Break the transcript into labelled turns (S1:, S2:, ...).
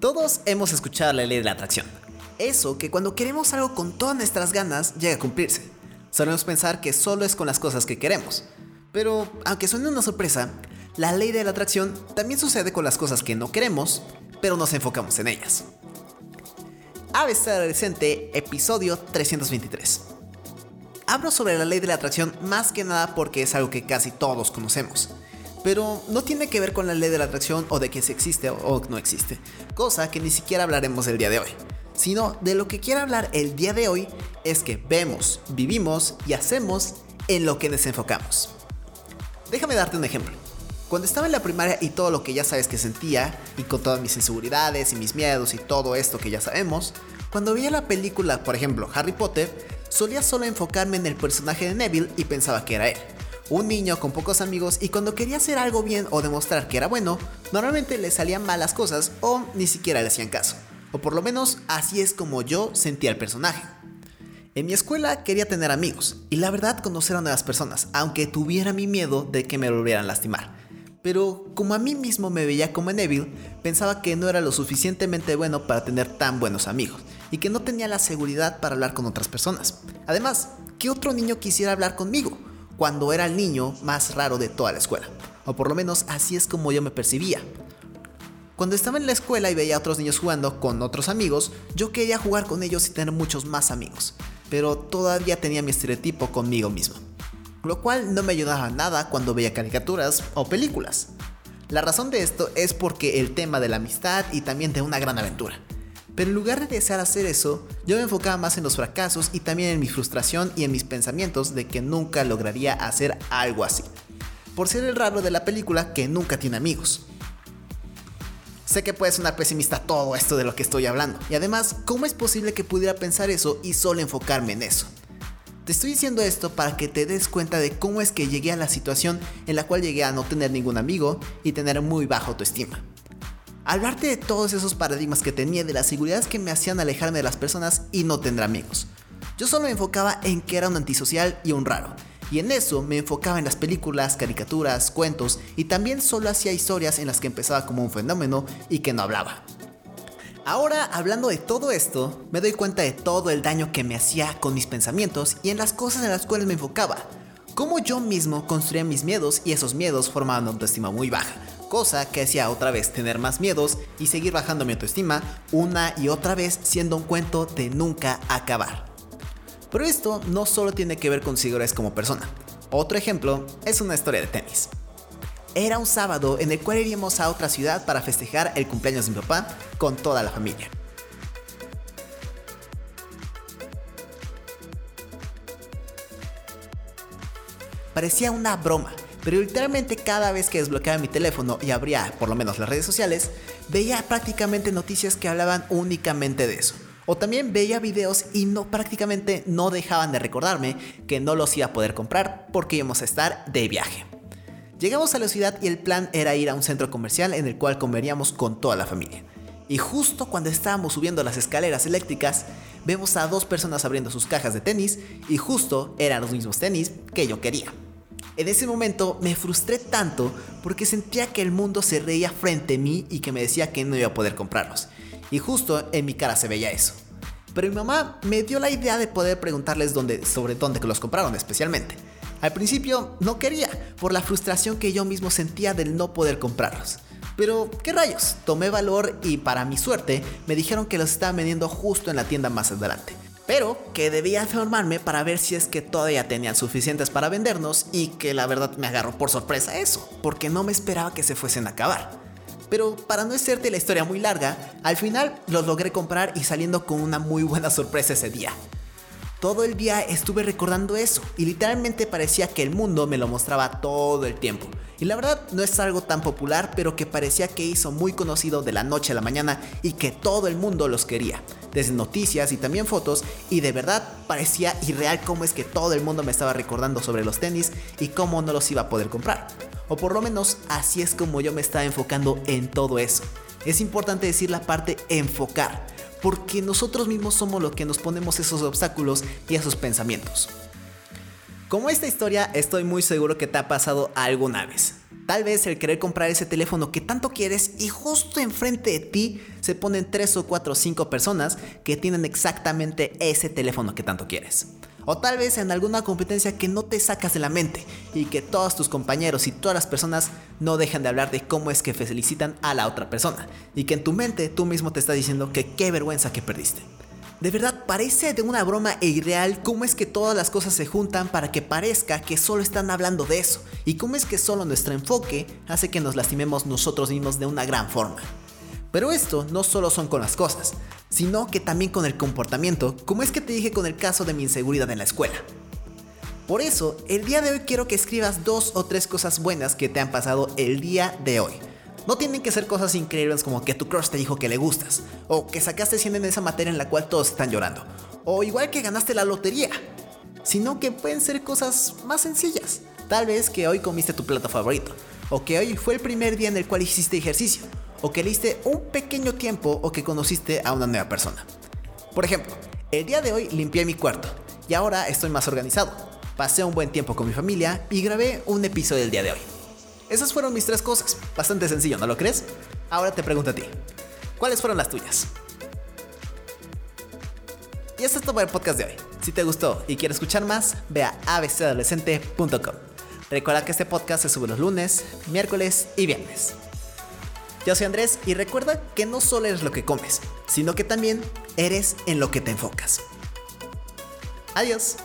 S1: Todos hemos escuchado la ley de la atracción. Eso que cuando queremos algo con todas nuestras ganas llega a cumplirse. Solemos pensar que solo es con las cosas que queremos. Pero, aunque suene una sorpresa, la ley de la atracción también sucede con las cosas que no queremos, pero nos enfocamos en ellas. ABC Adolescente, episodio 323. Hablo sobre la ley de la atracción más que nada porque es algo que casi todos conocemos pero no tiene que ver con la ley de la atracción o de que si existe o no existe, cosa que ni siquiera hablaremos el día de hoy, sino de lo que quiero hablar el día de hoy es que vemos, vivimos y hacemos en lo que desenfocamos. Déjame darte un ejemplo. Cuando estaba en la primaria y todo lo que ya sabes que sentía, y con todas mis inseguridades y mis miedos y todo esto que ya sabemos, cuando veía la película, por ejemplo, Harry Potter, solía solo enfocarme en el personaje de Neville y pensaba que era él un niño con pocos amigos y cuando quería hacer algo bien o demostrar que era bueno, normalmente le salían malas cosas o ni siquiera le hacían caso. O por lo menos así es como yo sentía el personaje. En mi escuela quería tener amigos y la verdad conocer a nuevas personas, aunque tuviera mi miedo de que me volvieran a lastimar. Pero como a mí mismo me veía como Neville, pensaba que no era lo suficientemente bueno para tener tan buenos amigos y que no tenía la seguridad para hablar con otras personas. Además, ¿qué otro niño quisiera hablar conmigo? Cuando era el niño más raro de toda la escuela. O por lo menos así es como yo me percibía. Cuando estaba en la escuela y veía a otros niños jugando con otros amigos, yo quería jugar con ellos y tener muchos más amigos. Pero todavía tenía mi estereotipo conmigo mismo. Lo cual no me ayudaba nada cuando veía caricaturas o películas. La razón de esto es porque el tema de la amistad y también de una gran aventura. Pero en lugar de desear hacer eso, yo me enfocaba más en los fracasos y también en mi frustración y en mis pensamientos de que nunca lograría hacer algo así. Por ser el raro de la película que nunca tiene amigos. Sé que puede sonar pesimista todo esto de lo que estoy hablando. Y además, ¿cómo es posible que pudiera pensar eso y solo enfocarme en eso? Te estoy diciendo esto para que te des cuenta de cómo es que llegué a la situación en la cual llegué a no tener ningún amigo y tener muy baja autoestima hablarte de todos esos paradigmas que tenía, de las seguridades que me hacían alejarme de las personas y no tener amigos. Yo solo me enfocaba en que era un antisocial y un raro. Y en eso me enfocaba en las películas, caricaturas, cuentos y también solo hacía historias en las que empezaba como un fenómeno y que no hablaba. Ahora, hablando de todo esto, me doy cuenta de todo el daño que me hacía con mis pensamientos y en las cosas en las cuales me enfocaba. Cómo yo mismo construía mis miedos y esos miedos formaban una autoestima muy baja, cosa que hacía otra vez tener más miedos y seguir bajando mi autoestima una y otra vez siendo un cuento de nunca acabar. Pero esto no solo tiene que ver con Sigores como persona. Otro ejemplo es una historia de tenis. Era un sábado en el cual iríamos a otra ciudad para festejar el cumpleaños de mi papá con toda la familia. Parecía una broma, pero literalmente cada vez que desbloqueaba mi teléfono y abría por lo menos las redes sociales, veía prácticamente noticias que hablaban únicamente de eso. O también veía videos y no prácticamente no dejaban de recordarme que no los iba a poder comprar porque íbamos a estar de viaje. Llegamos a la ciudad y el plan era ir a un centro comercial en el cual comeríamos con toda la familia. Y justo cuando estábamos subiendo las escaleras eléctricas, vemos a dos personas abriendo sus cajas de tenis y justo eran los mismos tenis que yo quería. En ese momento me frustré tanto porque sentía que el mundo se reía frente a mí y que me decía que no iba a poder comprarlos. Y justo en mi cara se veía eso. Pero mi mamá me dio la idea de poder preguntarles dónde, sobre dónde los compraron especialmente. Al principio no quería, por la frustración que yo mismo sentía del no poder comprarlos. Pero, ¿qué rayos? Tomé valor y para mi suerte me dijeron que los estaban vendiendo justo en la tienda más adelante pero que debía informarme para ver si es que todavía tenían suficientes para vendernos y que la verdad me agarró por sorpresa eso, porque no me esperaba que se fuesen a acabar. Pero para no hacerte la historia muy larga, al final los logré comprar y saliendo con una muy buena sorpresa ese día. Todo el día estuve recordando eso y literalmente parecía que el mundo me lo mostraba todo el tiempo. Y la verdad no es algo tan popular, pero que parecía que hizo muy conocido de la noche a la mañana y que todo el mundo los quería. Desde noticias y también fotos, y de verdad parecía irreal cómo es que todo el mundo me estaba recordando sobre los tenis y cómo no los iba a poder comprar. O por lo menos así es como yo me estaba enfocando en todo eso. Es importante decir la parte enfocar, porque nosotros mismos somos los que nos ponemos esos obstáculos y esos pensamientos. Como esta historia, estoy muy seguro que te ha pasado alguna vez. Tal vez el querer comprar ese teléfono que tanto quieres y justo enfrente de ti se ponen 3 o 4 o 5 personas que tienen exactamente ese teléfono que tanto quieres. O tal vez en alguna competencia que no te sacas de la mente y que todos tus compañeros y todas las personas no dejan de hablar de cómo es que felicitan a la otra persona y que en tu mente tú mismo te estás diciendo que qué vergüenza que perdiste. De verdad parece de una broma e irreal cómo es que todas las cosas se juntan para que parezca que solo están hablando de eso y cómo es que solo nuestro enfoque hace que nos lastimemos nosotros mismos de una gran forma. Pero esto no solo son con las cosas, sino que también con el comportamiento, como es que te dije con el caso de mi inseguridad en la escuela. Por eso, el día de hoy quiero que escribas dos o tres cosas buenas que te han pasado el día de hoy. No tienen que ser cosas increíbles como que tu crush te dijo que le gustas, o que sacaste 100 en esa materia en la cual todos están llorando, o igual que ganaste la lotería, sino que pueden ser cosas más sencillas. Tal vez que hoy comiste tu plato favorito, o que hoy fue el primer día en el cual hiciste ejercicio, o que leíste un pequeño tiempo o que conociste a una nueva persona. Por ejemplo, el día de hoy limpié mi cuarto y ahora estoy más organizado. Pasé un buen tiempo con mi familia y grabé un episodio del día de hoy. Esas fueron mis tres cosas. Bastante sencillo, ¿no lo crees? Ahora te pregunto a ti. ¿Cuáles fueron las tuyas? Y eso es todo por el podcast de hoy. Si te gustó y quieres escuchar más, ve a abcadolescente.com. Recuerda que este podcast se sube los lunes, miércoles y viernes. Yo soy Andrés y recuerda que no solo eres lo que comes, sino que también eres en lo que te enfocas. Adiós.